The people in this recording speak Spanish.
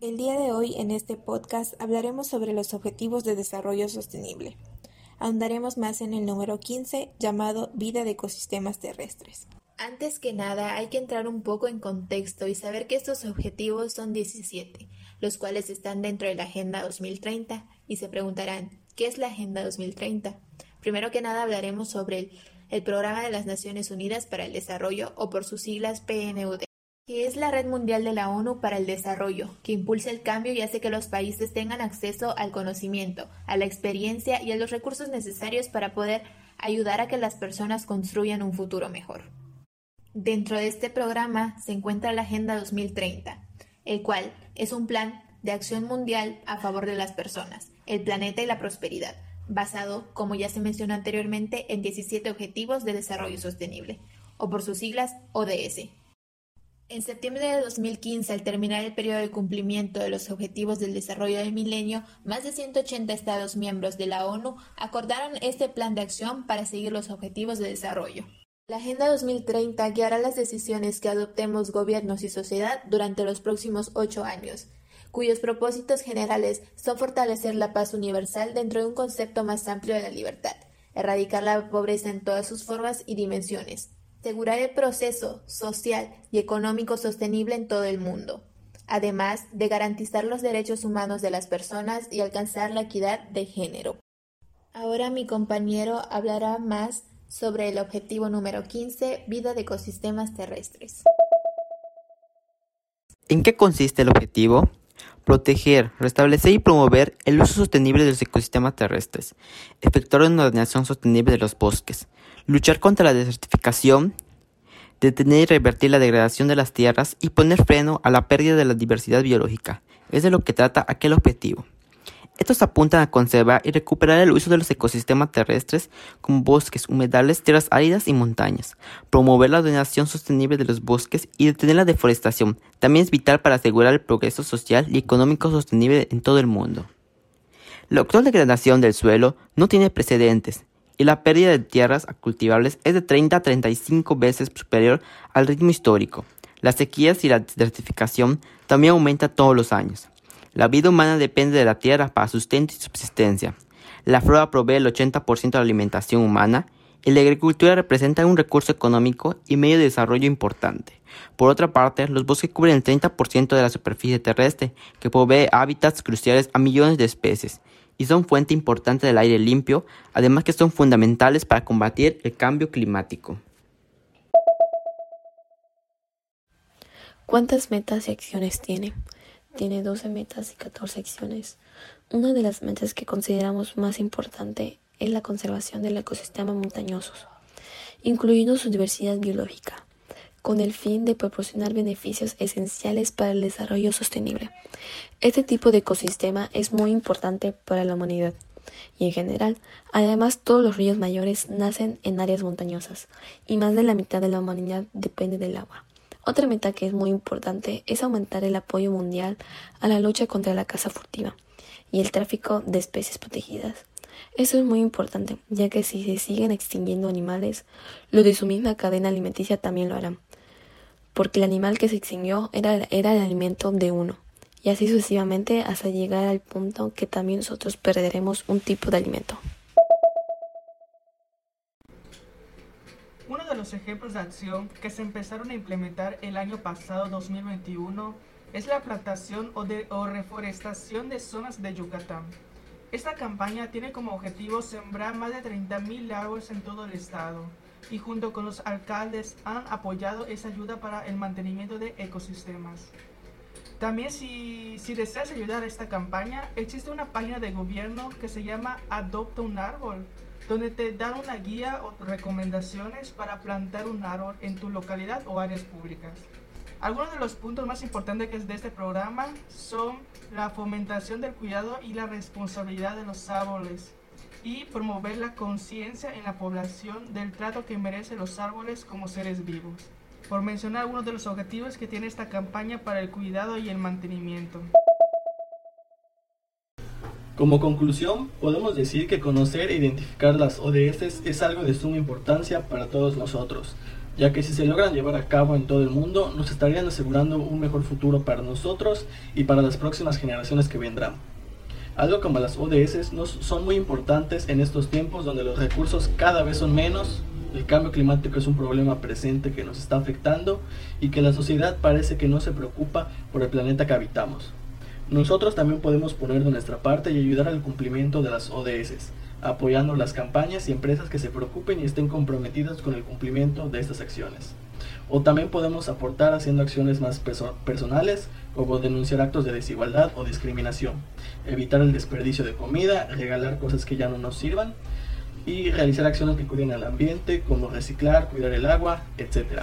El día de hoy en este podcast hablaremos sobre los Objetivos de Desarrollo Sostenible. Ahondaremos más en el número 15 llamado Vida de Ecosistemas Terrestres. Antes que nada hay que entrar un poco en contexto y saber que estos objetivos son 17, los cuales están dentro de la Agenda 2030 y se preguntarán, ¿qué es la Agenda 2030? Primero que nada hablaremos sobre el, el Programa de las Naciones Unidas para el Desarrollo o por sus siglas PNUD que es la Red Mundial de la ONU para el Desarrollo, que impulsa el cambio y hace que los países tengan acceso al conocimiento, a la experiencia y a los recursos necesarios para poder ayudar a que las personas construyan un futuro mejor. Dentro de este programa se encuentra la Agenda 2030, el cual es un plan de acción mundial a favor de las personas, el planeta y la prosperidad, basado, como ya se mencionó anteriormente, en 17 Objetivos de Desarrollo Sostenible, o por sus siglas ODS. En septiembre de 2015, al terminar el periodo de cumplimiento de los Objetivos del Desarrollo del Milenio, más de 180 Estados miembros de la ONU acordaron este plan de acción para seguir los Objetivos de Desarrollo. La Agenda 2030 guiará las decisiones que adoptemos gobiernos y sociedad durante los próximos ocho años, cuyos propósitos generales son fortalecer la paz universal dentro de un concepto más amplio de la libertad, erradicar la pobreza en todas sus formas y dimensiones, asegurar el proceso social y económico sostenible en todo el mundo, además de garantizar los derechos humanos de las personas y alcanzar la equidad de género. Ahora mi compañero hablará más sobre el objetivo número 15, vida de ecosistemas terrestres. ¿En qué consiste el objetivo? Proteger, restablecer y promover el uso sostenible de los ecosistemas terrestres, efectuar una ordenación sostenible de los bosques, luchar contra la desertificación, detener y revertir la degradación de las tierras y poner freno a la pérdida de la diversidad biológica. Es de lo que trata aquel objetivo. Estos apuntan a conservar y recuperar el uso de los ecosistemas terrestres como bosques, humedales, tierras áridas y montañas, promover la ordenación sostenible de los bosques y detener la deforestación. También es vital para asegurar el progreso social y económico sostenible en todo el mundo. La actual degradación del suelo no tiene precedentes y la pérdida de tierras cultivables es de 30 a 35 veces superior al ritmo histórico. Las sequías y la desertificación también aumentan todos los años. La vida humana depende de la tierra para sustento y subsistencia. La flora provee el 80% de la alimentación humana y la agricultura representa un recurso económico y medio de desarrollo importante. Por otra parte, los bosques cubren el 30% de la superficie terrestre, que provee hábitats cruciales a millones de especies, y son fuente importante del aire limpio, además que son fundamentales para combatir el cambio climático. ¿Cuántas metas y acciones tiene? Tiene 12 metas y 14 acciones. Una de las metas que consideramos más importante es la conservación del ecosistema montañoso, incluyendo su diversidad biológica con el fin de proporcionar beneficios esenciales para el desarrollo sostenible. Este tipo de ecosistema es muy importante para la humanidad y en general, además todos los ríos mayores nacen en áreas montañosas y más de la mitad de la humanidad depende del agua. Otra meta que es muy importante es aumentar el apoyo mundial a la lucha contra la caza furtiva y el tráfico de especies protegidas. Eso es muy importante, ya que si se siguen extinguiendo animales, los de su misma cadena alimenticia también lo harán porque el animal que se extinguió era, era el alimento de uno, y así sucesivamente hasta llegar al punto que también nosotros perderemos un tipo de alimento. Uno de los ejemplos de acción que se empezaron a implementar el año pasado 2021 es la plantación o, reforestación de zonas de Yucatán. Esta campaña tiene como objetivo sembrar más de 30.000 árboles en todo el estado y junto con los alcaldes han apoyado esa ayuda para el mantenimiento de ecosistemas. También si deseas ayudar a esta campaña, existe una página de gobierno que se llama Adopta un árbol, donde te dan una guía o recomendaciones para plantar un árbol en tu localidad o áreas públicas. Algunos de los puntos más importantes de este programa son la fomentación del cuidado y la responsabilidad de los árboles, y promover la conciencia en la población del trato que merecen los árboles como seres vivos, por mencionar algunos de los objetivos que tiene esta campaña para el cuidado y el mantenimiento. Como conclusión, podemos decir que conocer e identificar las ODS es algo de suma importancia para todos nosotros, ya que si se logran llevar a cabo en todo el mundo, nos estarían asegurando un mejor futuro para nosotros y para las próximas generaciones que vendrán. Algo como las ODS son muy importantes en estos tiempos donde los recursos cada vez son menos, el cambio climático es un problema presente que nos está afectando y que la sociedad parece que no se preocupa por el planeta que habitamos. Nosotros también podemos poner de nuestra parte y ayudar al cumplimiento de las ODS, apoyando las campañas y empresas que se preocupen y estén comprometidas con el cumplimiento de estas acciones. O también podemos aportar haciendo acciones más personales, como denunciar actos de desigualdad o discriminación, evitar el desperdicio de comida, regalar cosas que ya no nos sirvan y realizar acciones que cuiden al ambiente, como reciclar, cuidar el agua, etc.